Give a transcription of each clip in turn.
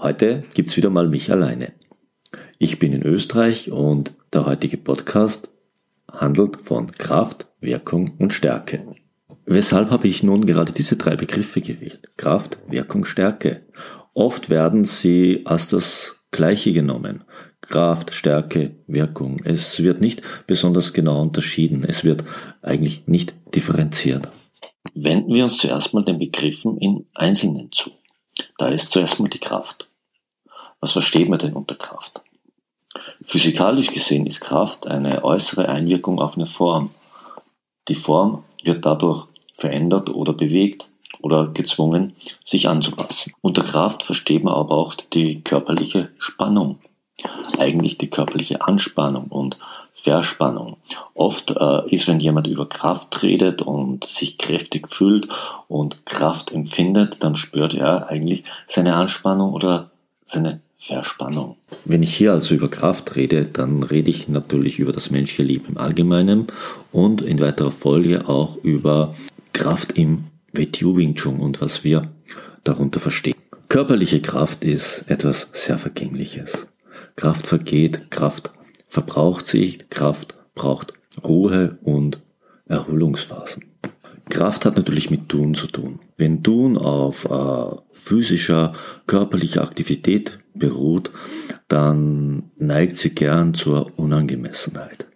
Heute gibt's wieder mal mich alleine. Ich bin in Österreich und der heutige Podcast handelt von Kraft, Wirkung und Stärke. Weshalb habe ich nun gerade diese drei Begriffe gewählt? Kraft, Wirkung, Stärke. Oft werden sie als das Gleiche genommen. Kraft, Stärke, Wirkung. Es wird nicht besonders genau unterschieden. Es wird eigentlich nicht differenziert. Wenden wir uns zuerst mal den Begriffen in Einzelnen zu. Da ist zuerst mal die Kraft. Was versteht man denn unter Kraft? Physikalisch gesehen ist Kraft eine äußere Einwirkung auf eine Form. Die Form wird dadurch verändert oder bewegt oder gezwungen, sich anzupassen. Unter Kraft versteht man aber auch die körperliche Spannung, eigentlich die körperliche Anspannung und Verspannung. Oft äh, ist, wenn jemand über Kraft redet und sich kräftig fühlt und Kraft empfindet, dann spürt er eigentlich seine Anspannung oder seine Verspannung. Wenn ich hier also über Kraft rede, dann rede ich natürlich über das menschliche Leben im Allgemeinen und in weiterer Folge auch über Kraft im WTU Wing Chun und was wir darunter verstehen. Körperliche Kraft ist etwas sehr Vergängliches. Kraft vergeht, Kraft verbraucht sich, Kraft braucht Ruhe und Erholungsphasen. Kraft hat natürlich mit Tun zu tun. Wenn Tun auf äh, physischer, körperlicher Aktivität beruht, dann neigt sie gern zur Unangemessenheit.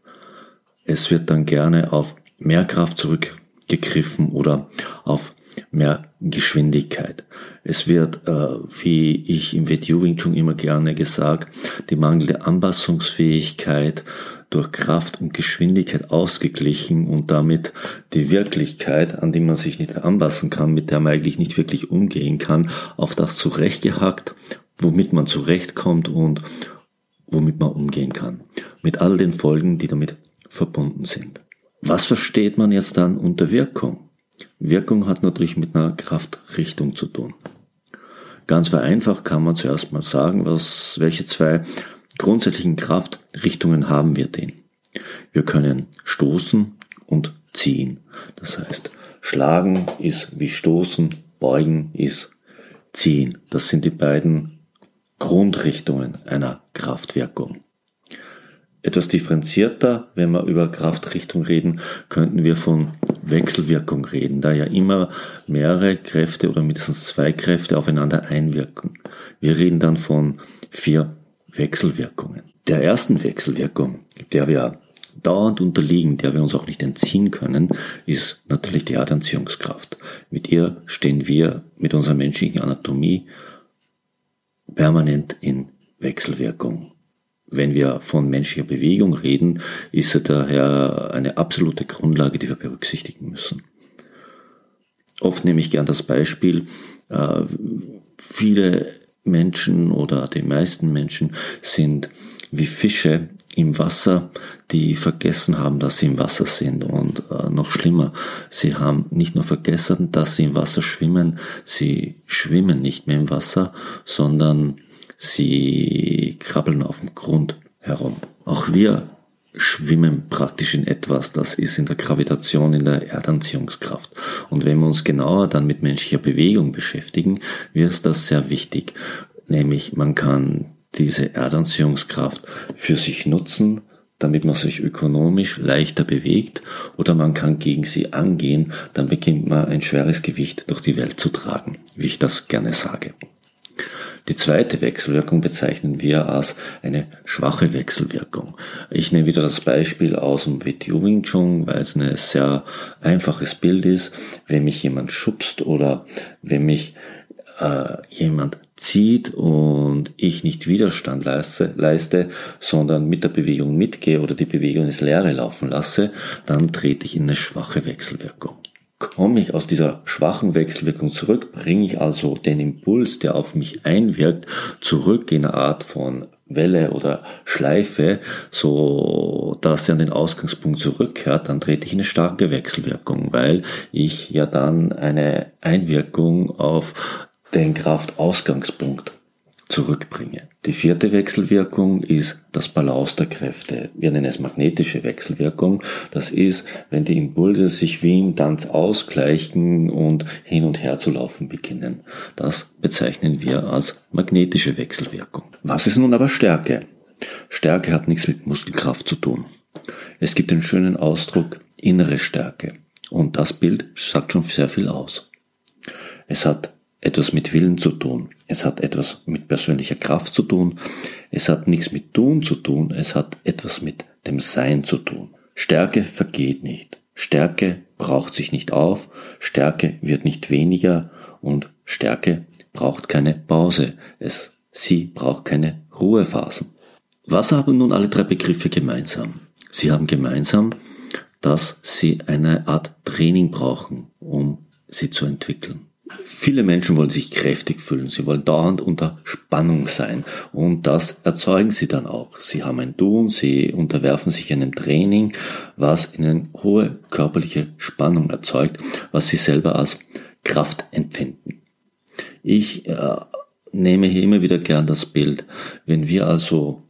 Es wird dann gerne auf mehr Kraft zurückgegriffen oder auf mehr Geschwindigkeit. Es wird, äh, wie ich im Wetjuwing schon immer gerne gesagt, die mangelnde Anpassungsfähigkeit durch Kraft und Geschwindigkeit ausgeglichen und damit die Wirklichkeit, an die man sich nicht anpassen kann, mit der man eigentlich nicht wirklich umgehen kann, auf das zurechtgehackt, womit man zurechtkommt und womit man umgehen kann. Mit all den Folgen, die damit verbunden sind. Was versteht man jetzt dann unter Wirkung? Wirkung hat natürlich mit einer Kraftrichtung zu tun. Ganz vereinfacht kann man zuerst mal sagen, was, welche zwei grundsätzlichen Kraftrichtungen haben wir denn? Wir können stoßen und ziehen. Das heißt, schlagen ist wie stoßen, beugen ist ziehen. Das sind die beiden Grundrichtungen einer Kraftwirkung. Etwas differenzierter, wenn wir über Kraftrichtung reden, könnten wir von Wechselwirkung reden, da ja immer mehrere Kräfte oder mindestens zwei Kräfte aufeinander einwirken. Wir reden dann von vier Wechselwirkungen. Der ersten Wechselwirkung, der wir dauernd unterliegen, der wir uns auch nicht entziehen können, ist natürlich die Erdanziehungskraft. Mit ihr stehen wir mit unserer menschlichen Anatomie permanent in Wechselwirkung. Wenn wir von menschlicher Bewegung reden, ist sie daher eine absolute Grundlage, die wir berücksichtigen müssen. Oft nehme ich gern das Beispiel, äh, viele Menschen oder die meisten Menschen sind wie Fische im Wasser, die vergessen haben, dass sie im Wasser sind. Und äh, noch schlimmer, sie haben nicht nur vergessen, dass sie im Wasser schwimmen, sie schwimmen nicht mehr im Wasser, sondern sie krabbeln auf dem Grund herum. Auch wir schwimmen praktisch in etwas, das ist in der Gravitation, in der Erdanziehungskraft. Und wenn wir uns genauer dann mit menschlicher Bewegung beschäftigen, wird das sehr wichtig. Nämlich man kann diese Erdanziehungskraft für sich nutzen, damit man sich ökonomisch leichter bewegt oder man kann gegen sie angehen, dann beginnt man ein schweres Gewicht durch die Welt zu tragen, wie ich das gerne sage. Die zweite Wechselwirkung bezeichnen wir als eine schwache Wechselwirkung. Ich nehme wieder das Beispiel aus dem WTO Wing Chun, weil es ein sehr einfaches Bild ist. Wenn mich jemand schubst oder wenn mich äh, jemand zieht und ich nicht Widerstand leiste, leiste, sondern mit der Bewegung mitgehe oder die Bewegung ins Leere laufen lasse, dann trete ich in eine schwache Wechselwirkung. komme ich aus dieser schwachen Wechselwirkung zurück? Bringe ich also den Impuls, der auf mich einwirkt, zurück in eine Art von Welle oder Schleife, so dass er an den Ausgangspunkt zurückkehrt, dann trete ich in eine starke Wechselwirkung, weil ich ja dann eine Einwirkung auf den Kraftausgangspunkt zurückbringe. Die vierte Wechselwirkung ist das Balance der Kräfte. Wir nennen es magnetische Wechselwirkung. Das ist, wenn die Impulse sich wie im Tanz ausgleichen und hin und her zu laufen beginnen. Das bezeichnen wir als magnetische Wechselwirkung. Was ist nun aber Stärke? Stärke hat nichts mit Muskelkraft zu tun. Es gibt den schönen Ausdruck innere Stärke. Und das Bild sagt schon sehr viel aus. Es hat etwas mit Willen zu tun. Es hat etwas mit persönlicher Kraft zu tun. Es hat nichts mit Tun zu tun. Es hat etwas mit dem Sein zu tun. Stärke vergeht nicht. Stärke braucht sich nicht auf. Stärke wird nicht weniger. Und Stärke braucht keine Pause. Es, sie braucht keine Ruhephasen. Was haben nun alle drei Begriffe gemeinsam? Sie haben gemeinsam, dass sie eine Art Training brauchen, um sie zu entwickeln. Viele Menschen wollen sich kräftig fühlen, sie wollen dauernd unter Spannung sein und das erzeugen sie dann auch. Sie haben ein Tun, sie unterwerfen sich einem Training, was ihnen hohe körperliche Spannung erzeugt, was sie selber als Kraft empfinden. Ich äh, nehme hier immer wieder gern das Bild, wenn wir also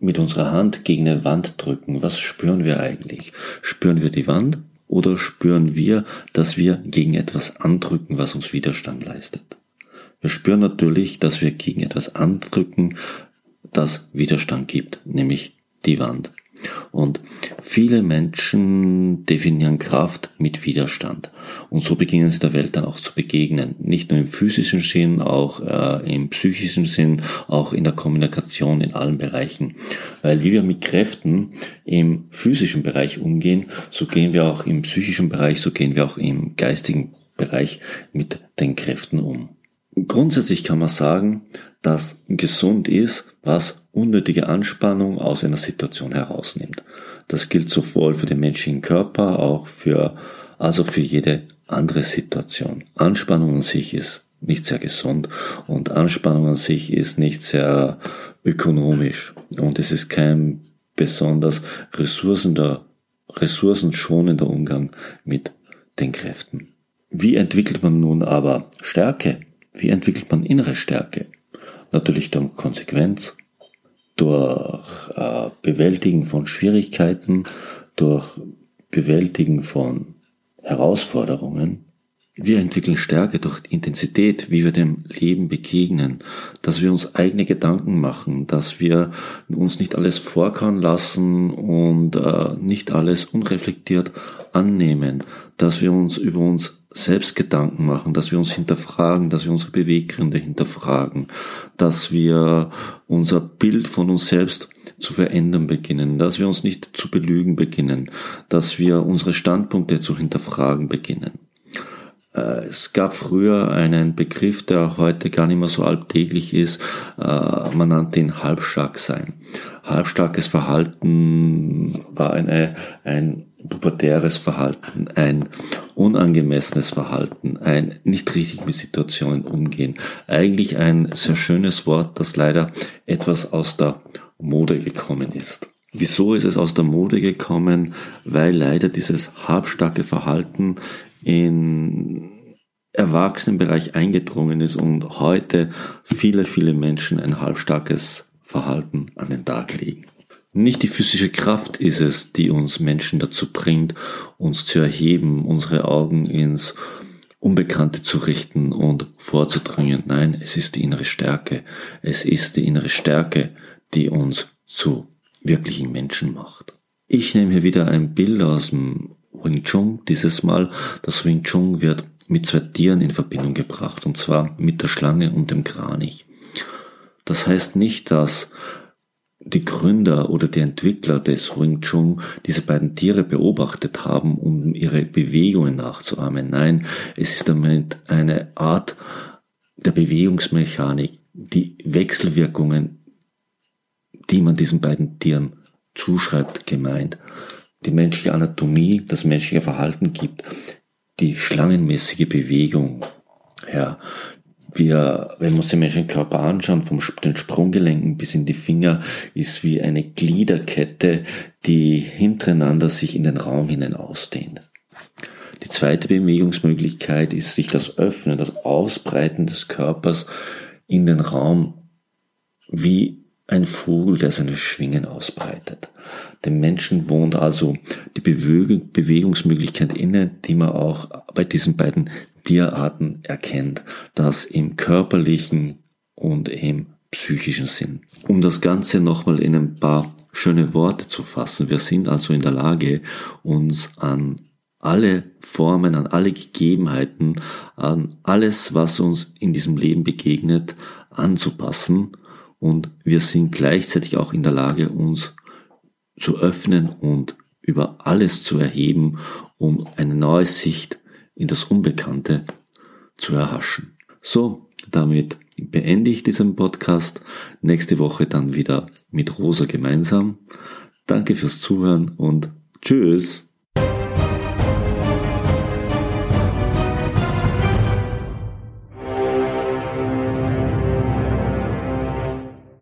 mit unserer Hand gegen eine Wand drücken, was spüren wir eigentlich? Spüren wir die Wand oder spüren wir, dass wir gegen etwas andrücken, was uns Widerstand leistet? Wir spüren natürlich, dass wir gegen etwas andrücken, das Widerstand gibt, nämlich die Wand. Und viele Menschen definieren Kraft mit Widerstand. Und so beginnen sie der Welt dann auch zu begegnen. Nicht nur im physischen Sinn, auch äh, im psychischen Sinn, auch in der Kommunikation in allen Bereichen. Weil wie wir mit Kräften im physischen Bereich umgehen, so gehen wir auch im psychischen Bereich, so gehen wir auch im geistigen Bereich mit den Kräften um. Grundsätzlich kann man sagen, dass gesund ist, was unnötige Anspannung aus einer Situation herausnimmt. Das gilt sowohl für den menschlichen Körper, auch für, also für jede andere Situation. Anspannung an sich ist nicht sehr gesund und Anspannung an sich ist nicht sehr ökonomisch und es ist kein besonders ressourcender, ressourcenschonender Umgang mit den Kräften. Wie entwickelt man nun aber Stärke? Wie entwickelt man innere Stärke? Natürlich durch Konsequenz, durch äh, Bewältigen von Schwierigkeiten, durch Bewältigen von Herausforderungen. Wir entwickeln Stärke durch Intensität, wie wir dem Leben begegnen, dass wir uns eigene Gedanken machen, dass wir uns nicht alles vorkauen lassen und äh, nicht alles unreflektiert annehmen, dass wir uns über uns selbst Gedanken machen, dass wir uns hinterfragen, dass wir unsere Beweggründe hinterfragen, dass wir unser Bild von uns selbst zu verändern beginnen, dass wir uns nicht zu belügen beginnen, dass wir unsere Standpunkte zu hinterfragen beginnen. Äh, es gab früher einen Begriff, der heute gar nicht mehr so alltäglich ist. Äh, man nannte ihn halbstark sein. Halbstarkes Verhalten war eine, ein pubertäres Verhalten, ein unangemessenes Verhalten, ein nicht richtig mit Situationen umgehen. Eigentlich ein sehr schönes Wort, das leider etwas aus der Mode gekommen ist. Wieso ist es aus der Mode gekommen? Weil leider dieses halbstarke Verhalten in Erwachsenenbereich eingedrungen ist und heute viele, viele Menschen ein halbstarkes Verhalten an den Tag legen. Nicht die physische Kraft ist es, die uns Menschen dazu bringt, uns zu erheben, unsere Augen ins Unbekannte zu richten und vorzudringen. Nein, es ist die innere Stärke. Es ist die innere Stärke, die uns zu wirklichen Menschen macht. Ich nehme hier wieder ein Bild aus dem Wing Chun. Dieses Mal, das Wing Chun wird mit zwei Tieren in Verbindung gebracht, und zwar mit der Schlange und dem Kranich. Das heißt nicht, dass die Gründer oder die Entwickler des Wing Chun diese beiden Tiere beobachtet haben, um ihre Bewegungen nachzuahmen. Nein, es ist damit eine Art der Bewegungsmechanik, die Wechselwirkungen, die man diesen beiden Tieren zuschreibt, gemeint. Die menschliche Anatomie, das menschliche Verhalten gibt die schlangenmäßige Bewegung. Ja, wir, wenn wir uns den menschlichen Körper anschauen, vom den Sprunggelenken bis in die Finger, ist wie eine Gliederkette, die hintereinander sich in den Raum hinein ausdehnt. Die zweite Bewegungsmöglichkeit ist sich das Öffnen, das Ausbreiten des Körpers in den Raum wie ein Vogel, der seine Schwingen ausbreitet. Dem Menschen wohnt also die Bewegungsmöglichkeit inne, die man auch bei diesen beiden Tierarten erkennt, das im körperlichen und im psychischen Sinn. Um das Ganze nochmal in ein paar schöne Worte zu fassen, wir sind also in der Lage, uns an alle Formen, an alle Gegebenheiten, an alles, was uns in diesem Leben begegnet, anzupassen und wir sind gleichzeitig auch in der Lage, uns zu öffnen und über alles zu erheben, um eine neue Sicht in das Unbekannte zu erhaschen. So, damit beende ich diesen Podcast. Nächste Woche dann wieder mit Rosa gemeinsam. Danke fürs Zuhören und tschüss.